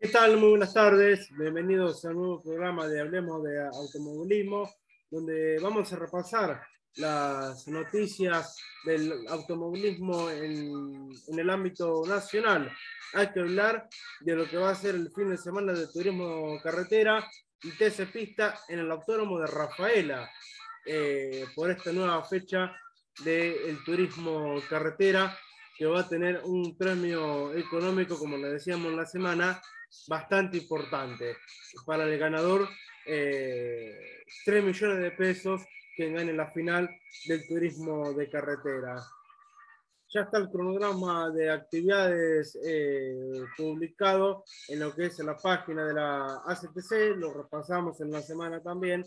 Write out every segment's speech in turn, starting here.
¿Qué tal? Muy buenas tardes. Bienvenidos a un nuevo programa de Hablemos de Automovilismo, donde vamos a repasar las noticias del automovilismo en, en, el ámbito nacional. Hay que hablar de lo que va a ser el fin de semana de turismo carretera y TC Pista en el autónomo de Rafaela, eh, por esta nueva fecha del turismo carretera que va a tener un premio económico, como le decíamos la semana, bastante importante. Para el ganador, eh, 3 millones de pesos que gane la final del turismo de carretera. Ya está el cronograma de actividades eh, publicado en lo que es la página de la ACTC, lo repasamos en la semana también.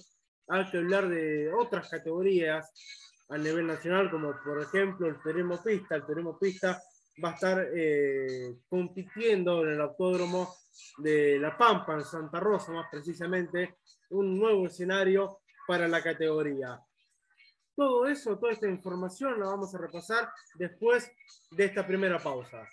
Hay que hablar de otras categorías a nivel nacional, como por ejemplo el turismo pista. El turismo pista va a estar eh, compitiendo en el autódromo de La Pampa, en Santa Rosa más precisamente, un nuevo escenario para la categoría. Todo eso, toda esta información la vamos a repasar después de esta primera pausa.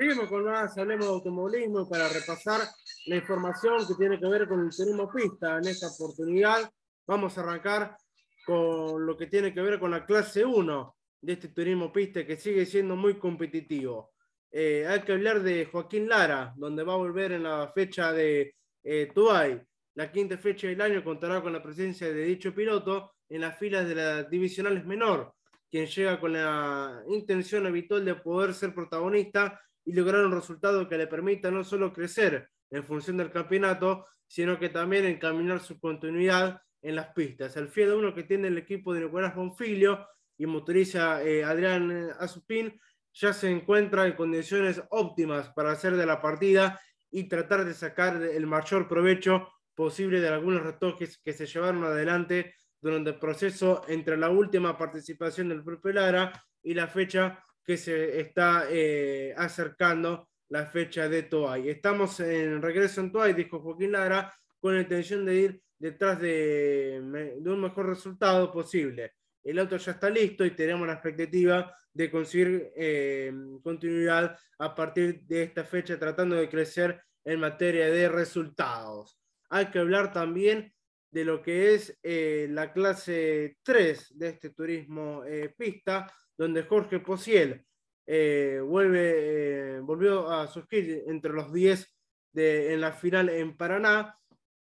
Seguimos con más, hablemos de automovilismo para repasar la información que tiene que ver con el turismo pista. En esta oportunidad vamos a arrancar con lo que tiene que ver con la clase 1 de este turismo pista que sigue siendo muy competitivo. Eh, hay que hablar de Joaquín Lara, donde va a volver en la fecha de eh, Tuay. La quinta fecha del año contará con la presencia de dicho piloto en las filas de las divisionales menor, quien llega con la intención habitual de poder ser protagonista y lograr un resultado que le permita no solo crecer en función del campeonato, sino que también encaminar su continuidad en las pistas. El fiel uno que tiene el equipo de Nicolás Bonfilio y motoriza eh, Adrián Azupín ya se encuentra en condiciones óptimas para hacer de la partida y tratar de sacar el mayor provecho posible de algunos retoques que se llevaron adelante durante el proceso entre la última participación del propio Lara y la fecha que se está eh, acercando la fecha de Toay. Estamos en regreso en Toay, dijo Joaquín Lara, con la intención de ir detrás de, de, un mejor resultado posible. El auto ya está listo y tenemos la expectativa de conseguir eh, continuidad a partir de esta fecha, tratando de crecer en materia de resultados. Hay que hablar también de lo que es eh, la clase 3 de este turismo eh, pista, donde Jorge Posiel eh, vuelve, eh, volvió a surgir entre los 10 de, en la final en Paraná.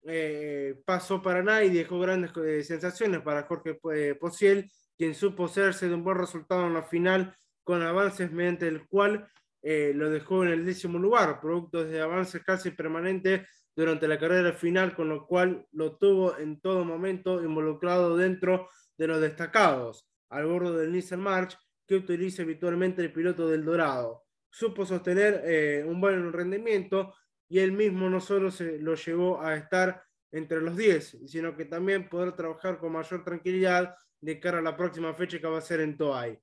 Eh, pasó Paraná y dejó grandes eh, sensaciones para Jorge Posiel, quien supo hacerse de un buen resultado en la final con avances mediante el cual lo dejó en el décimo lugar, producto de avances casi permanentes durante la carrera final, con lo cual lo tuvo en todo momento involucrado dentro de los destacados al bordo del Nissan March que utiliza habitualmente el piloto del Dorado. Supo sostener eh, un buen rendimiento y él mismo no solo se lo llevó a estar entre los 10, sino que también poder trabajar con mayor tranquilidad de cara a la próxima fecha que va a ser en Toay.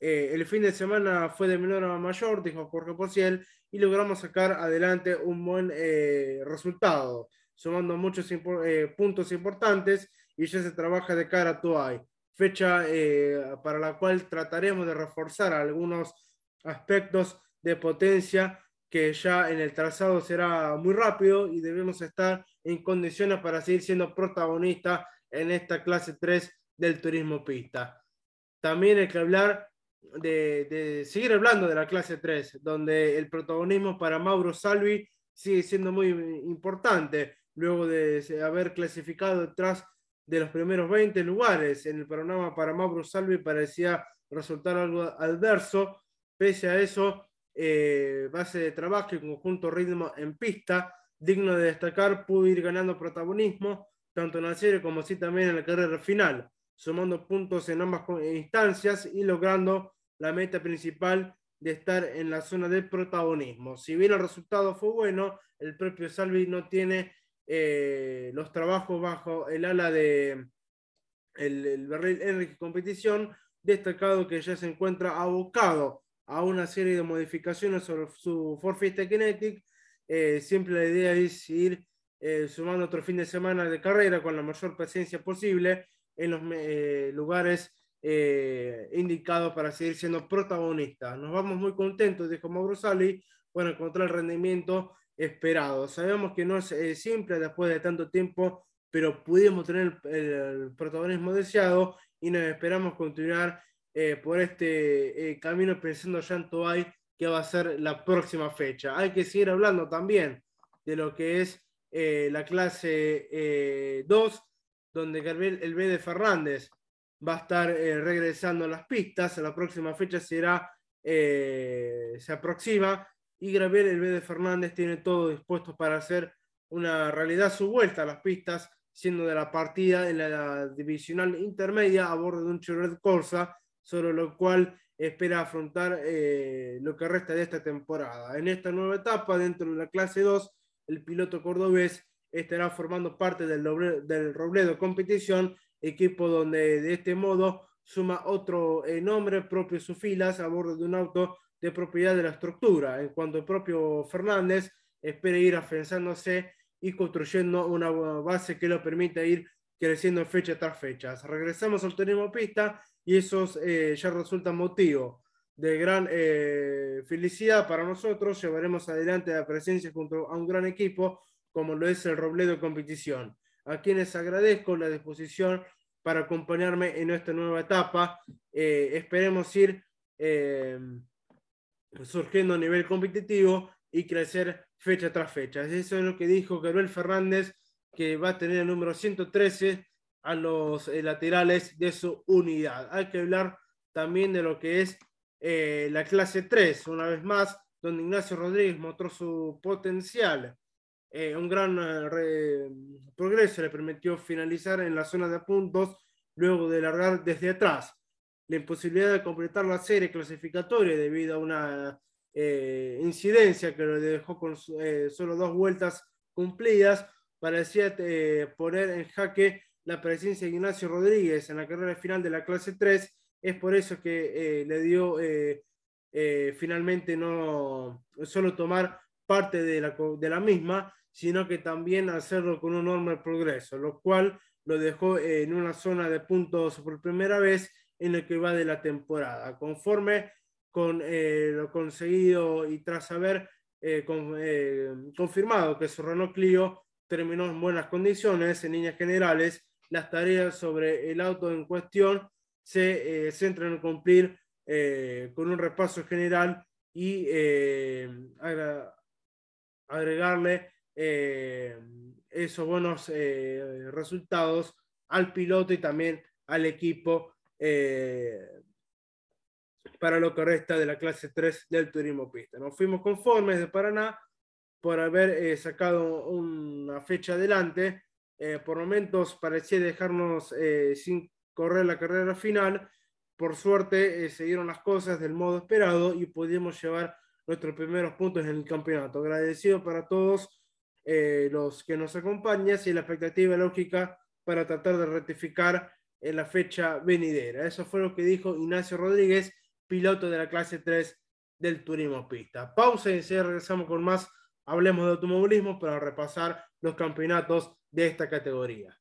Eh, el fin de semana fue de menor a mayor, dijo Jorge Porciel, y logramos sacar adelante un buen eh, resultado, sumando muchos impo eh, puntos importantes y ya se trabaja de cara a Toay fecha eh, para la cual trataremos de reforzar algunos aspectos de potencia que ya en el trazado será muy rápido y debemos estar en condiciones para seguir siendo protagonistas en esta clase 3 del turismo pista. También hay que hablar de, de, seguir hablando de la clase 3, donde el protagonismo para Mauro Salvi sigue siendo muy importante, luego de haber clasificado detrás de los primeros 20 lugares. En el programa para Mauro Salvi parecía resultar algo adverso. Pese a eso, eh, base de trabajo y conjunto ritmo en pista, digno de destacar, pudo ir ganando protagonismo, tanto en la serie como así también en la carrera final, sumando puntos en ambas instancias y logrando la meta principal de estar en la zona de protagonismo. Si bien el resultado fue bueno, el propio Salvi no tiene eh, los trabajos bajo el ala de el, el Berlín Enrique Competición, destacado que ya se encuentra abocado a una serie de modificaciones sobre su Ford Kinetic. Eh, siempre la idea es ir eh, sumando otro fin de semana de carrera con la mayor paciencia posible en los eh, lugares eh, indicados para seguir siendo protagonistas. Nos vamos muy contentos, dijo Mauro Sali, por encontrar el rendimiento esperado. Sabemos que no es eh, simple después de tanto tiempo, pero pudimos tener el, protagonismo deseado y nos esperamos continuar por este camino pensando ya en Toay, que va a ser la próxima fecha. Hay que seguir hablando también de lo que es la clase 2 donde Gabriel de Fernández va a estar eh, regresando a las pistas. La próxima fecha será, eh, se aproxima y Gabriel de Fernández tiene todo dispuesto para hacer una realidad su vuelta a las pistas, siendo de la partida en la divisional intermedia a bordo de un Chevrolet Corsa, sobre lo cual espera afrontar eh, lo que resta de esta temporada. En esta nueva etapa, dentro de la clase 2, el piloto cordobés estará formando parte del, Robledo Competición, equipo donde de este modo suma otro eh, nombre propio en sus filas a bordo de un auto de propiedad de la estructura, en cuanto el propio Fernández espera ir afianzándose y construyendo una base que lo permita ir creciendo fecha tras fecha. Regresamos al turismo pista y eso eh, ya resulta motivo de gran eh, felicidad para nosotros. Llevaremos adelante la presencia junto a un gran equipo como lo es el Robledo Competición, a quienes agradezco la disposición para acompañarme en esta nueva etapa. Eh, esperemos ir eh, surgiendo a nivel competitivo y crecer fecha tras fecha. Eso es lo que dijo Gabriel Fernández, que va a tener el número 113 a los eh, laterales de su unidad. Hay que hablar también de lo que es la clase 3, una vez más, donde Ignacio Rodríguez mostró su potencial eh, un gran eh, progreso le permitió finalizar en la zona de puntos luego de largar desde atrás. La imposibilidad de completar la serie clasificatoria debido a una eh, incidencia que lo dejó con solo dos vueltas cumplidas parecía poner en jaque la presencia de Ignacio Rodríguez en la carrera final de la clase 3. Es por eso que le dio finalmente no solo tomar parte de la, de la misma, sino que también hacerlo con un enorme progreso, lo cual lo dejó en una zona de puntos por primera vez en lo que va de la temporada. Conforme con eh, lo conseguido y tras haber eh, eh, confirmado que su Renault Clio terminó en buenas condiciones, en líneas generales, las tareas sobre el auto en cuestión se centran en cumplir con un repaso general y agregarle esos buenos resultados al piloto y también al equipo eh, para lo que resta de la clase 3 del turismo pista. Nos fuimos conformes de Paraná por haber sacado una fecha adelante. por momentos parecía dejarnos sin correr la carrera final. Por suerte se dieron las cosas del modo esperado y pudimos llevar nuestros primeros puntos en el campeonato. Agradecido para todos eh, los que nos acompañan y la expectativa lógica para tratar de rectificar en la fecha venidera. Eso fue lo que dijo Ignacio Rodríguez, piloto de la clase 3 del turismo pista. Pausa y enseguida regresamos con más. Hablemos de automovilismo para repasar los campeonatos de esta categoría.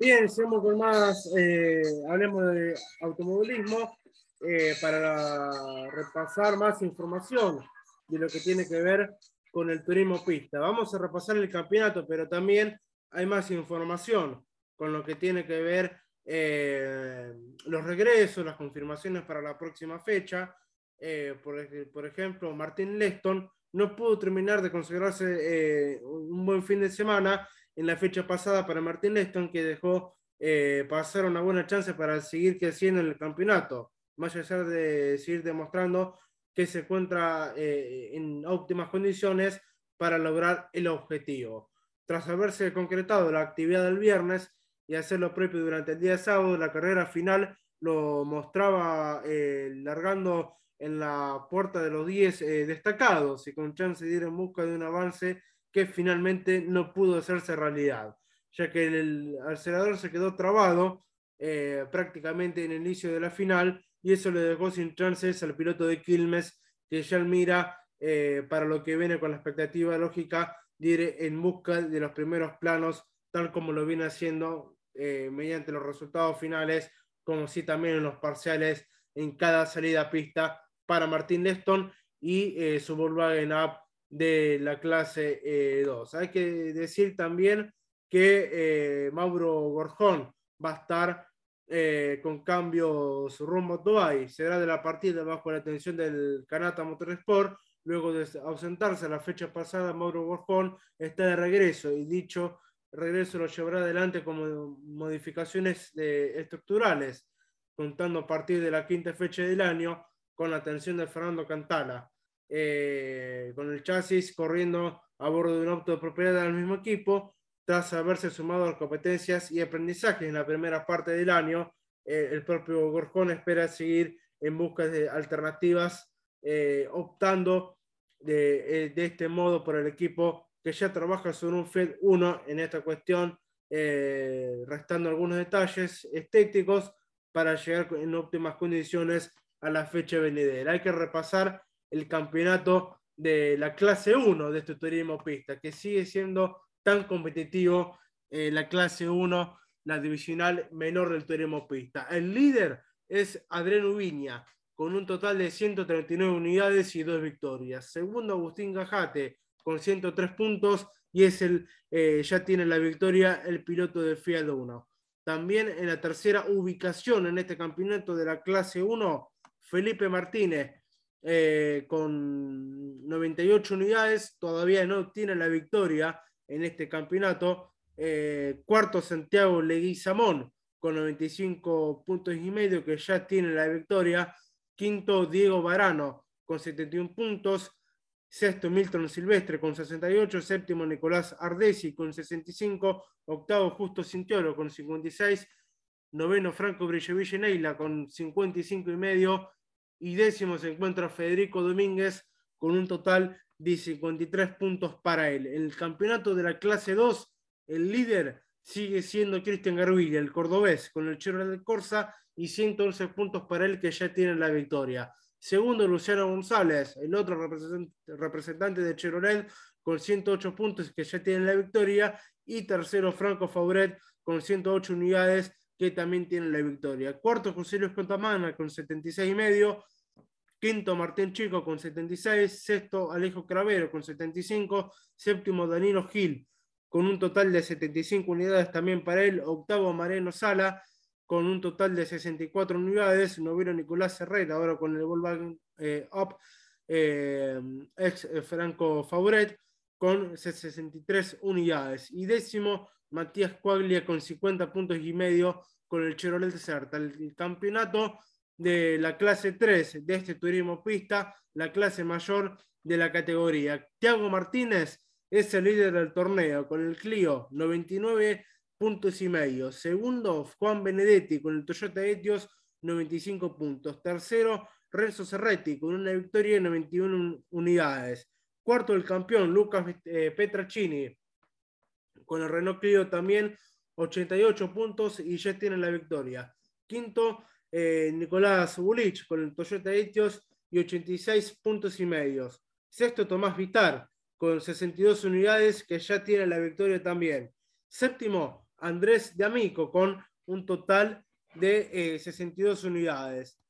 Bien, seguimos con más, eh, hablemos de automovilismo eh, para repasar más información de lo que tiene que ver con el turismo pista. Vamos a repasar el campeonato, pero también hay más información con lo que tiene que ver eh, los regresos, las confirmaciones para la próxima fecha. Por, por, ejemplo, Martín Leston no pudo terminar de consagrarse un buen fin de semana en la fecha pasada para Martín Leston, que dejó eh, pasar una buena chance para seguir creciendo en el campeonato, más allá de seguir demostrando que se encuentra eh, en óptimas condiciones para lograr el objetivo. Tras haberse concretado la actividad del viernes y hacer lo propio durante el día de sábado, la carrera final lo mostraba eh, largando en la puerta de los 10 eh, destacados y con chance de ir en busca de un avance que finalmente no pudo hacerse realidad, ya que el, acelerador se quedó trabado eh, prácticamente en el inicio de la final y eso le dejó sin chances al piloto de Quilmes que ya mira para lo que viene con la expectativa lógica de ir en busca de los primeros planos tal como lo viene haciendo mediante los resultados finales como si también en los parciales en cada salida pista para Martín Leston y eh, su Volkswagen Up de la clase 2. Eh, Hay que decir también que eh, Mauro Gorjón va a estar con cambios rumbo a Dubai. Será de la partida bajo la atención del Canata Motorsport. Luego de ausentarse la fecha pasada, Mauro Gorjón está de regreso y dicho regreso lo llevará adelante como modificaciones estructurales, contando a partir de la quinta fecha del año con la atención de Fernando Cantala, eh, con el chasis corriendo a bordo de un auto de propiedad del mismo equipo, tras haberse sumado a competencias y aprendizajes en la primera parte del año, eh, el propio Gorjón espera seguir en busca de alternativas, eh, optando de, de, este modo por el equipo que ya trabaja sobre un FED 1 en esta cuestión, restando algunos detalles estéticos para llegar en óptimas condiciones a la fecha venidera. Hay que repasar el campeonato de la clase 1 de este turismo pista, que sigue siendo tan competitivo eh, la clase 1, la divisional menor del turismo pista. El líder es Adrián Ubiña, con un total de 139 unidades y dos victorias. Segundo, Agustín Gajate, con 103 puntos y es el, eh, ya tiene la victoria el piloto de Fiat 1. También en la tercera ubicación en este campeonato de la clase 1, Felipe Martínez eh, con 98 unidades, todavía no tiene la victoria en este campeonato. Eh, cuarto Santiago Leguizamón con 95 puntos y medio que ya tiene la victoria. Quinto Diego Varano con 71 puntos sexto Milton Silvestre con 68, séptimo Nicolás Ardesi con 65, octavo Justo Cintiolo con 56, noveno Franco Brilleville Neila con 55 y medio, y décimo se encuentra Federico Domínguez con un total de 53 puntos para él. En el campeonato de la clase 2, el líder sigue siendo Cristian Garvilla, el cordobés, con el Chevrolet Corsa y 111 puntos para él que ya tiene la victoria. Segundo, Luciano González, el otro representante de Chevrolet, con 108 puntos que ya tiene la victoria. Y tercero, Franco Fauret, con 108 unidades que también tiene la victoria. Cuarto, José Luis Contamana, con 76 y medio. Quinto, Martín Chico, con 76. Sexto, Alejo Cravero, con 75. Séptimo, Danilo Gil, con un total de 75 unidades también para él. Octavo, Mariano Sala, con un total de 64 unidades. Noveno Nicolás Herrera, ahora con el Volkswagen eh, Up, eh, ex eh, Franco Fauret, con 63 unidades. Y décimo, Matías Cuaglia con 50 puntos y medio con el Chevrolet Certa. El, campeonato de la clase 3 de este turismo pista, la clase mayor de la categoría. Tiago Martínez es el líder del torneo con el Clio 99 puntos y medio. Segundo, Juan Benedetti con el Toyota Etios, 95 puntos. Tercero, Renzo Cerretti con una victoria de 91 unidades. Cuarto, el campeón Lucas eh, Petracini con el Renault Clio también 88 puntos y ya tiene la victoria. Quinto, eh, Nicolás Bulich con el Toyota Etios y 86 puntos y medios. Sexto, Tomás Vitar con 62 unidades que ya tiene la victoria también. Séptimo, Andrés de Amico con un total de 62 eh, unidades.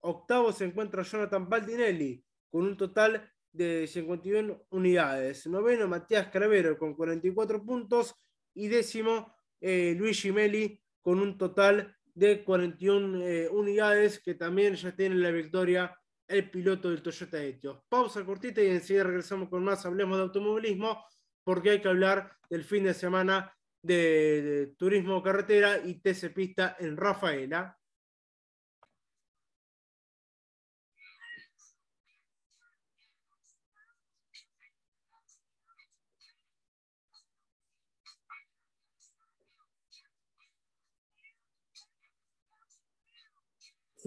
Octavo se encuentra Jonathan Baldinelli con un total de 51 unidades. Noveno Matías Cravero con 44 puntos y décimo eh, Luis Gimeli con un total de 41 eh, unidades que también ya tiene la victoria el piloto del Toyota Etios. Pausa cortita y enseguida regresamos con más Hablemos de Automovilismo porque hay que hablar del fin de semana de, turismo carretera y TC Pista en Rafaela.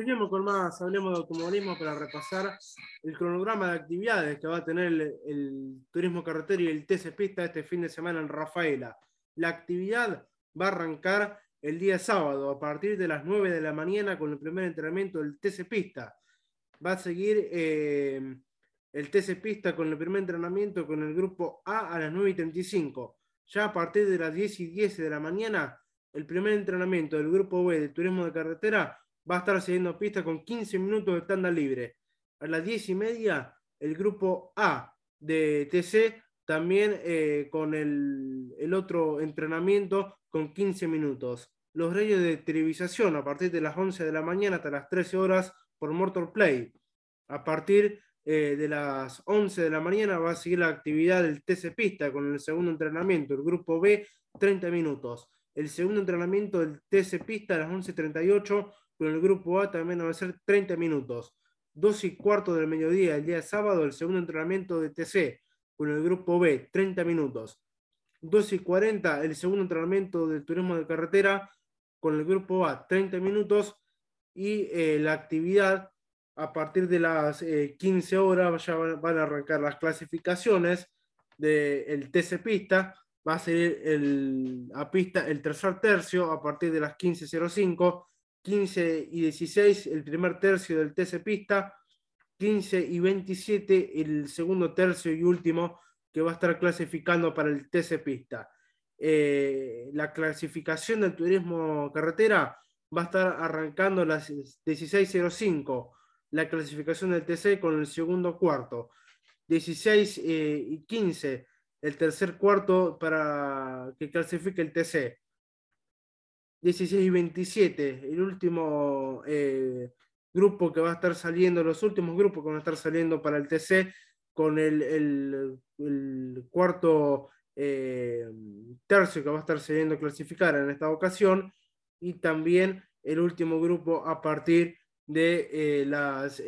Seguimos con más, hablemos de automovilismo para repasar el cronograma de actividades que va a tener el, turismo carretero y el TC Pista este fin de semana en Rafaela. La actividad va a arrancar el día sábado a partir de las 9 de la mañana con el primer entrenamiento del TC Pista. Va a seguir eh, el TC Pista con el primer entrenamiento con el grupo A a las 9 y 35. Ya a partir de las 10 y 10 de la mañana, el primer entrenamiento del grupo B de turismo de carretera va a estar siguiendo pista con 15 minutos de estándar libre. A las 10 y media, el grupo A de TC también eh, con el, el, otro entrenamiento con 15 minutos. Los reyes de televisación a partir de las 11 de la mañana hasta las 13 horas por Mortal Play. A partir eh, de las 11 de la mañana va a seguir la actividad del TC Pista con el segundo entrenamiento, el grupo B, 30 minutos. El segundo entrenamiento del TC Pista a las 11.38 con el grupo A también va a ser 30 minutos. 2 y cuarto del mediodía, el día sábado, el segundo entrenamiento de TC, con el grupo B, 30 minutos. 2 y 40, el segundo entrenamiento de turismo de carretera, con el grupo A, 30 minutos. Y eh, la actividad, a partir de las 15 eh, horas, ya van a arrancar las clasificaciones del TC Pista. Va a ser el, a pista el tercer tercio a partir de las 15.05 15 y 16 el primer tercio del TC Pista, 15 y 27 el segundo tercio y último que va a estar clasificando para el TC Pista. Eh, la clasificación del turismo carretera va a estar arrancando las 16.05, la clasificación del TC con el segundo cuarto, 16 eh, y 15 el tercer cuarto para que clasifique el TC. 16 y 27, el último eh, grupo que va a estar saliendo, los últimos grupos que van a estar saliendo para el TC con el, cuarto eh, tercio que va a estar saliendo a clasificar en esta ocasión y también el último grupo a partir de eh, las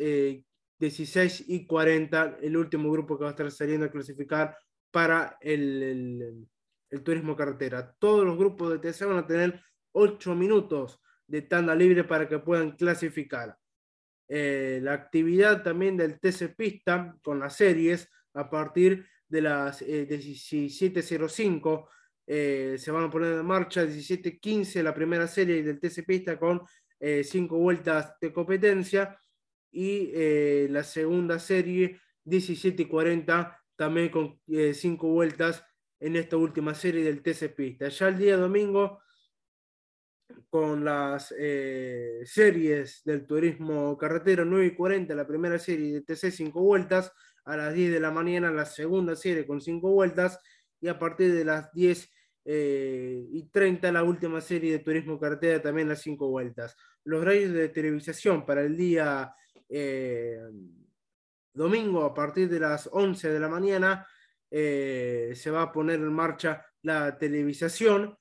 16 y 40, el último grupo que va a estar saliendo a clasificar para el, el turismo carretera. Todos los grupos de TC van a tener 8 minutos de tanda libre para que puedan clasificar. Eh, la actividad también del TC Pista con las series a partir de las 17.05 eh, eh, se van a poner en marcha 17.15 la primera serie del TC Pista con 5 vueltas de competencia y la segunda serie 17.40 también con 5 vueltas en esta última serie del TC Pista. Ya el día domingo con las eh, series del turismo carretero 9 y 40, la primera serie de TC 5 vueltas, a las 10 de la mañana la segunda serie con 5 vueltas y a partir de las 10 eh, y 30 la última serie de turismo carretera también las 5 vueltas. Los horarios de televisación para el día eh, domingo a partir de las 11 de la mañana se va a poner en marcha la televisación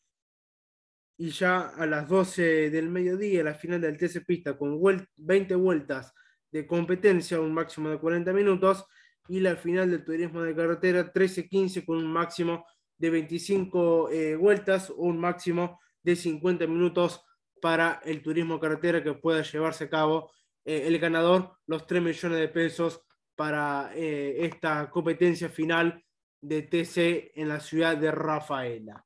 y ya a las 12 del mediodía, la final del TC Pista con 20 vueltas de competencia, un máximo de 40 minutos, y la final del turismo de carretera 13-15 con un máximo de 25 eh, vueltas, un máximo de 50 minutos para el turismo carretera que pueda llevarse a cabo eh, el ganador, los 3 millones de pesos para eh, esta competencia final de TC en la ciudad de Rafaela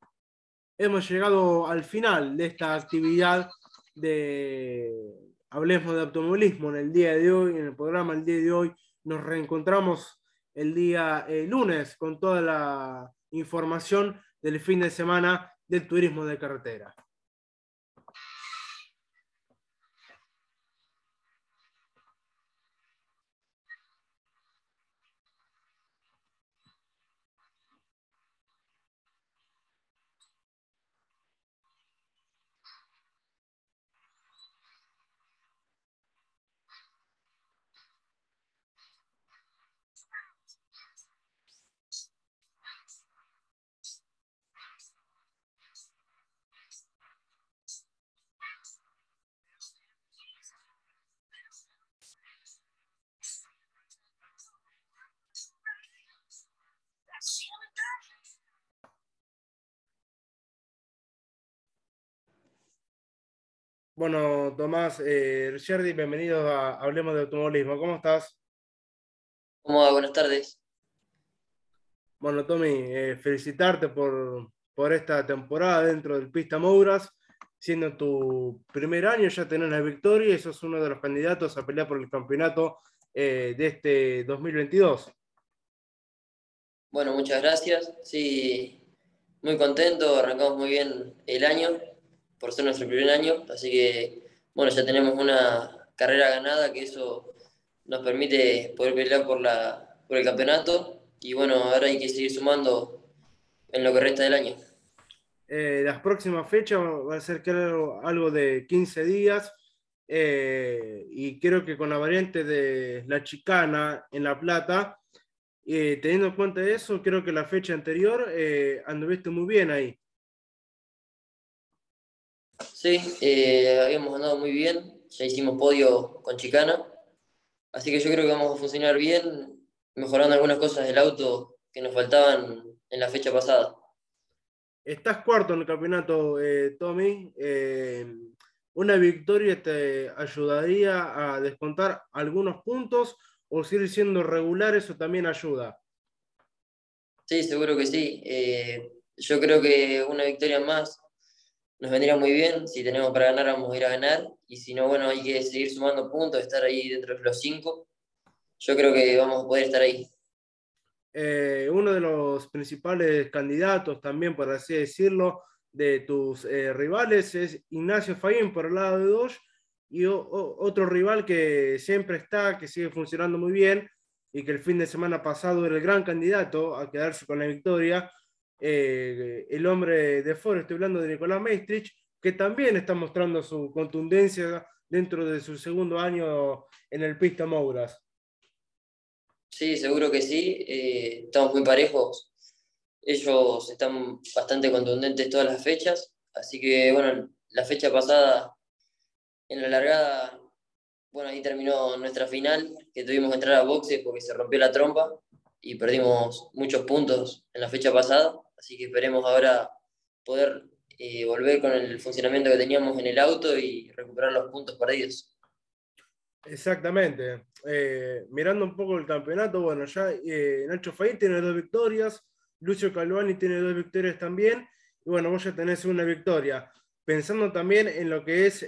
hemos llegado al final de esta actividad de Hablemos de Automovilismo en el día de hoy, en el programa el día de hoy. Nos reencontramos el día eh, lunes con toda la información del fin de semana del turismo de carretera. Bueno, Tomás, eh, bienvenido a Hablemos de Automovilismo. ¿Cómo estás? ¿Cómo va? Buenas tardes. Bueno, Tommy, eh, felicitarte por, por, esta temporada dentro del Pista Mouras. Siendo tu primer año, ya tenés la victoria y sos uno de los candidatos a pelear por el campeonato eh, de este 2022. Bueno, muchas gracias. Sí, muy contento, arrancamos muy bien el año por ser nuestro primer año, así que bueno, ya tenemos una carrera ganada, que eso nos permite poder pelear por, la, por el campeonato y bueno, ahora hay que seguir sumando en lo que resta del año. Eh, las próximas fechas va a ser algo de 15 días eh, y creo que con la variante de la chicana en La Plata, eh, teniendo en cuenta eso, creo que la fecha anterior anduviste muy bien ahí. Sí, eh, habíamos andado muy bien, ya hicimos podio con Chicana, así que yo creo que vamos a funcionar bien, mejorando algunas cosas del auto que nos faltaban en la fecha pasada. Estás cuarto en el campeonato, eh, Tommy. Eh, ¿Una victoria te ayudaría a descontar algunos puntos o seguir siendo regular? Eso también ayuda. Sí, seguro que sí. yo creo que una victoria más nos vendría muy bien. Si tenemos para ganar, vamos a ir a ganar. Y si no, bueno, hay que seguir sumando puntos, estar ahí dentro de los cinco. Yo creo que vamos a poder estar ahí. Eh, uno de los principales candidatos también, por así decirlo, de tus eh, rivales es Ignacio Faín por el lado de Dodge y otro rival que siempre está, que sigue funcionando muy bien y que el fin de semana pasado era el gran candidato a quedarse con la victoria, eh, el hombre de Ford, estoy hablando de Nicolás Maestrich, que también está mostrando su contundencia dentro de su segundo año en el Pista Mouras. Sí, seguro que sí. Eh, estamos muy parejos. Ellos están bastante contundentes todas las fechas. Así que, bueno, la fecha pasada, en la largada, bueno, ahí terminó nuestra final, que tuvimos que entrar a boxe porque se rompió la trompa y perdimos muchos puntos en la fecha pasada. Así que esperemos ahora poder eh, volver con el funcionamiento que teníamos en el auto y recuperar los puntos perdidos. Exactamente. Eh, mirando un poco el campeonato, bueno, ya eh, Nacho Fay tiene dos victorias, Lucio Calvani tiene dos victorias también, y bueno, vos ya tenés una victoria. Pensando también en lo que es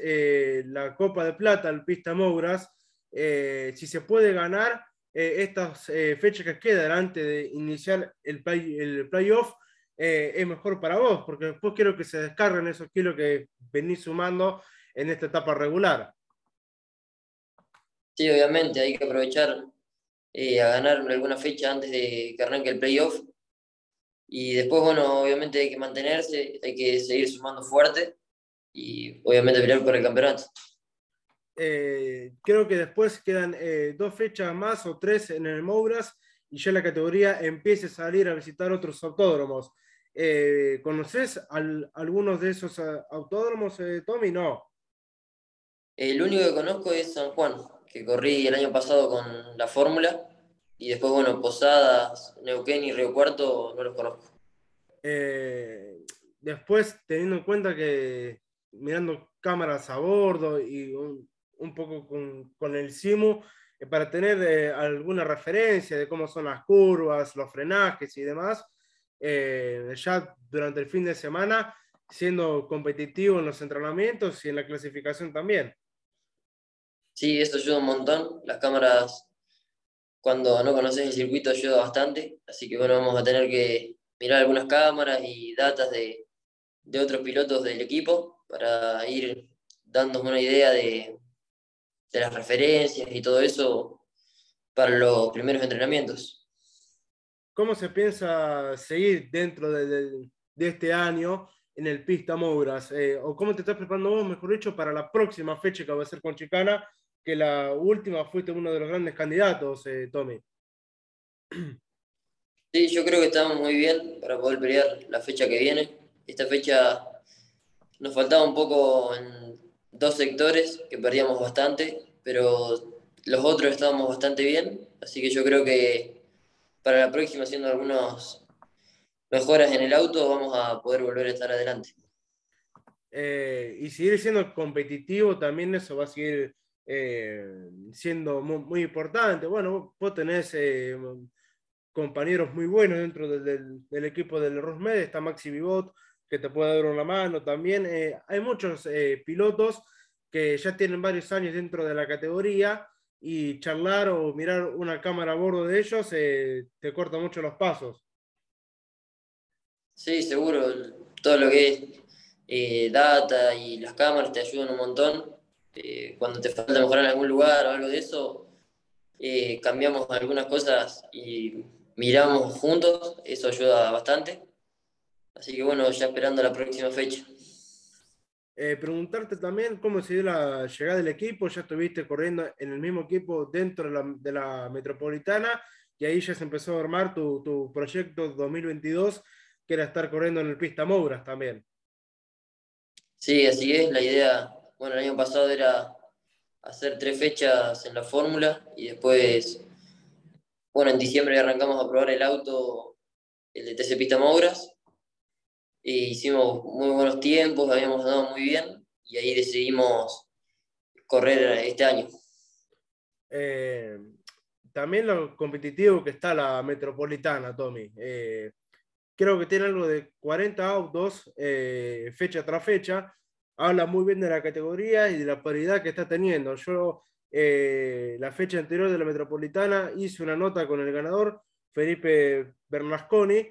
la Copa de Plata, el Pista Mouras, si se puede ganar estas fechas que quedan antes de iniciar el, el playoff, eh, es mejor para vos, porque después quiero que se descarguen esos kilos que venís sumando en esta etapa regular. Sí, obviamente, hay que aprovechar eh, a ganar alguna fecha antes de que arranque el playoff. Y después, bueno, obviamente hay que mantenerse, hay que seguir sumando fuerte y obviamente pelear por el campeonato. Eh, creo que después quedan dos fechas más o tres en el Mouras y ya la categoría empiece a salir a visitar otros autódromos. Eh, ¿Conoces algunos de esos eh, autódromos, eh, Tommy? No. El único que conozco es San Juan, que corrí el año pasado con la Fórmula. Y después, bueno, Posadas, Neuquén y Río Cuarto no los conozco. después, teniendo en cuenta que mirando cámaras a bordo y un, poco con, con, el SIMU, para tener alguna referencia de cómo son las curvas, los frenajes y demás, eh, ya durante el fin de semana, siendo competitivo en los entrenamientos y en la clasificación también. Sí, esto ayuda un montón. Las cámaras, cuando no conoces el circuito, ayuda bastante. Así que bueno, vamos a tener que mirar algunas cámaras y datas de, de otros pilotos del equipo para ir dándonos una idea de, de las referencias y todo eso para los primeros entrenamientos. ¿Cómo se piensa seguir dentro de, este año en el Pista Mouras? Eh, ¿O cómo te estás preparando vos, mejor dicho, para la próxima fecha que va a ser con Chicana, que la última fuiste uno de los grandes candidatos, eh, Tommy? Sí, yo creo que estamos muy bien para poder pelear la fecha que viene. Esta fecha nos faltaba un poco en dos sectores, que perdíamos bastante, pero los otros estábamos bastante bien, así que yo creo que para la próxima, haciendo algunas mejoras en el auto, vamos a poder volver a estar adelante. Eh, y seguir siendo competitivo también eso va a seguir eh, siendo muy, importante. Bueno, vos tenés eh, compañeros muy buenos dentro del, equipo del Rosmed, está Maxi Vivot, que te puede dar una mano también. Hay muchos pilotos que ya tienen varios años dentro de la categoría y charlar o mirar una cámara a bordo de ellos te corta mucho los pasos. Sí, seguro. Todo lo que es data y las cámaras te ayudan un montón eh, cuando te falta mejorar en algún lugar o algo de eso, eh, cambiamos algunas cosas y miramos juntos, eso ayuda bastante. Así que bueno, ya esperando la próxima fecha. Eh, preguntarte también cómo se la llegada del equipo, ya estuviste corriendo en el mismo equipo dentro de la, de la metropolitana y ahí ya se empezó a armar tu, tu, proyecto 2022, que era estar corriendo en el Pista Mouras también. Sí, así es, la idea bueno, el año pasado era hacer tres fechas en la fórmula y después, bueno, en diciembre arrancamos a probar el auto, el de TC Pista Mouras, e hicimos muy buenos tiempos, habíamos dado muy bien y ahí decidimos correr este año. Eh, también lo competitivo que está la metropolitana, Tommy. Eh, creo que tiene algo de 40 autos eh, fecha tras fecha habla muy bien de la categoría y de la paridad que está teniendo. Yo, eh, la fecha anterior de la Metropolitana, hice una nota con el ganador, Felipe Bernasconi,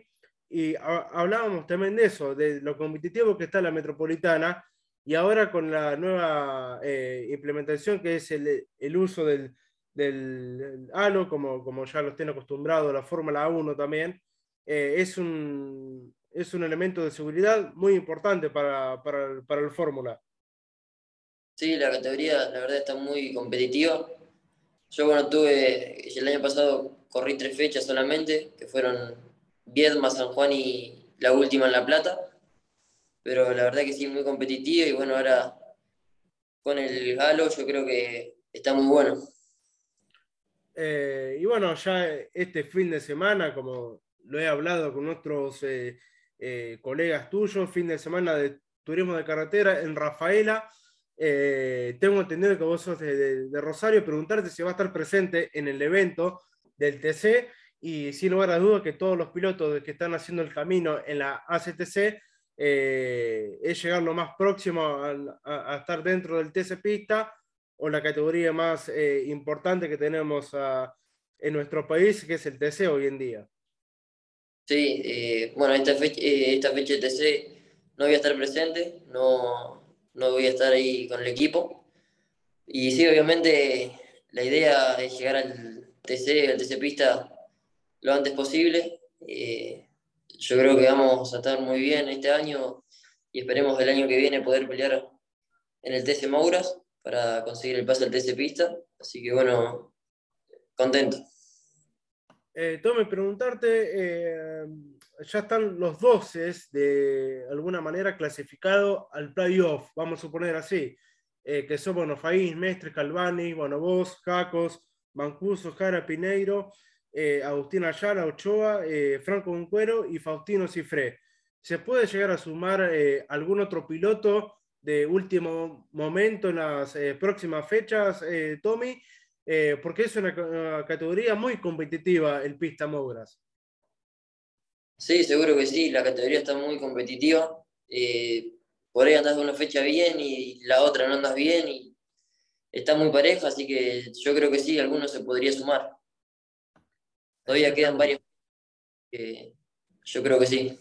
y hablábamos también de eso, de lo competitivo que está la Metropolitana, y ahora con la nueva eh, implementación que es el, uso del, del, halo, como, como ya lo tiene acostumbrado la Fórmula 1 también, eh, es un, es un elemento de seguridad muy importante para, para, para el Fórmula. Sí, la categoría la verdad está muy competitiva. Yo bueno, tuve, el año pasado corrí tres fechas solamente, que fueron Viedma, San Juan y la última en La Plata. Pero la verdad que sí, muy competitiva y bueno, ahora con el Galo yo creo que está muy bueno. Eh, y bueno, ya este fin de semana, como lo he hablado con nuestros eh, eh, colegas tuyos, fin de semana de turismo de carretera en Rafaela. Tengo entendido que vos sos de, Rosario, preguntarte si va a estar presente en el evento del TC y sin lugar a dudas que todos los pilotos que están haciendo el camino en la ACTC eh, es llegar lo más próximo a, estar dentro del TC Pista o la categoría más importante que tenemos en nuestro país, que es el TC hoy en día. Sí, eh, bueno, esta fecha, eh, esta fecha de TC no voy a estar presente, no, no voy a estar ahí con el equipo. Y sí, obviamente la idea es llegar al TC, al TC Pista lo antes posible. Eh, yo creo que vamos a estar muy bien este año y esperemos el año que viene poder pelear en el TC Mauras para conseguir el pase al TC Pista. Así que bueno, contento. Eh, Tome, preguntarte, eh, ya están los 12 de alguna manera clasificados al playoff, vamos a suponer así, eh, que son bueno, Faís, Mestre, Calvani, bueno, Jacos, Mancuso, Jara, Pineiro, eh, Agustín Ayala, Ochoa, Franco Uncuero y Faustino Cifré. ¿Se puede llegar a sumar algún otro piloto de último momento en las próximas fechas, Tommy? Eh, porque es una, categoría muy competitiva el pista Mogras. Sí, seguro que sí, la categoría está muy competitiva. Eh, por ahí andas una fecha bien y la otra no andas bien y está muy pareja, así que yo creo que sí, algunos se podría sumar. Todavía quedan varios. yo creo que sí.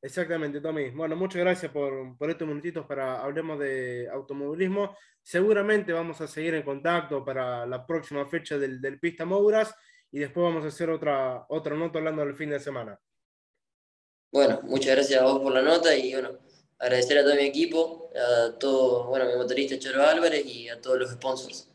Exactamente, Tommy. Bueno, muchas gracias por, por estos minutitos para hablemos de automovilismo. Seguramente vamos a seguir en contacto para la próxima fecha del, del Pista Mouras y después vamos a hacer otra, otra nota hablando del fin de semana. Bueno, muchas gracias a vos por la nota y bueno, agradecer a todo mi equipo, a todo, bueno, mi motorista Charo Álvarez y a todos los sponsors.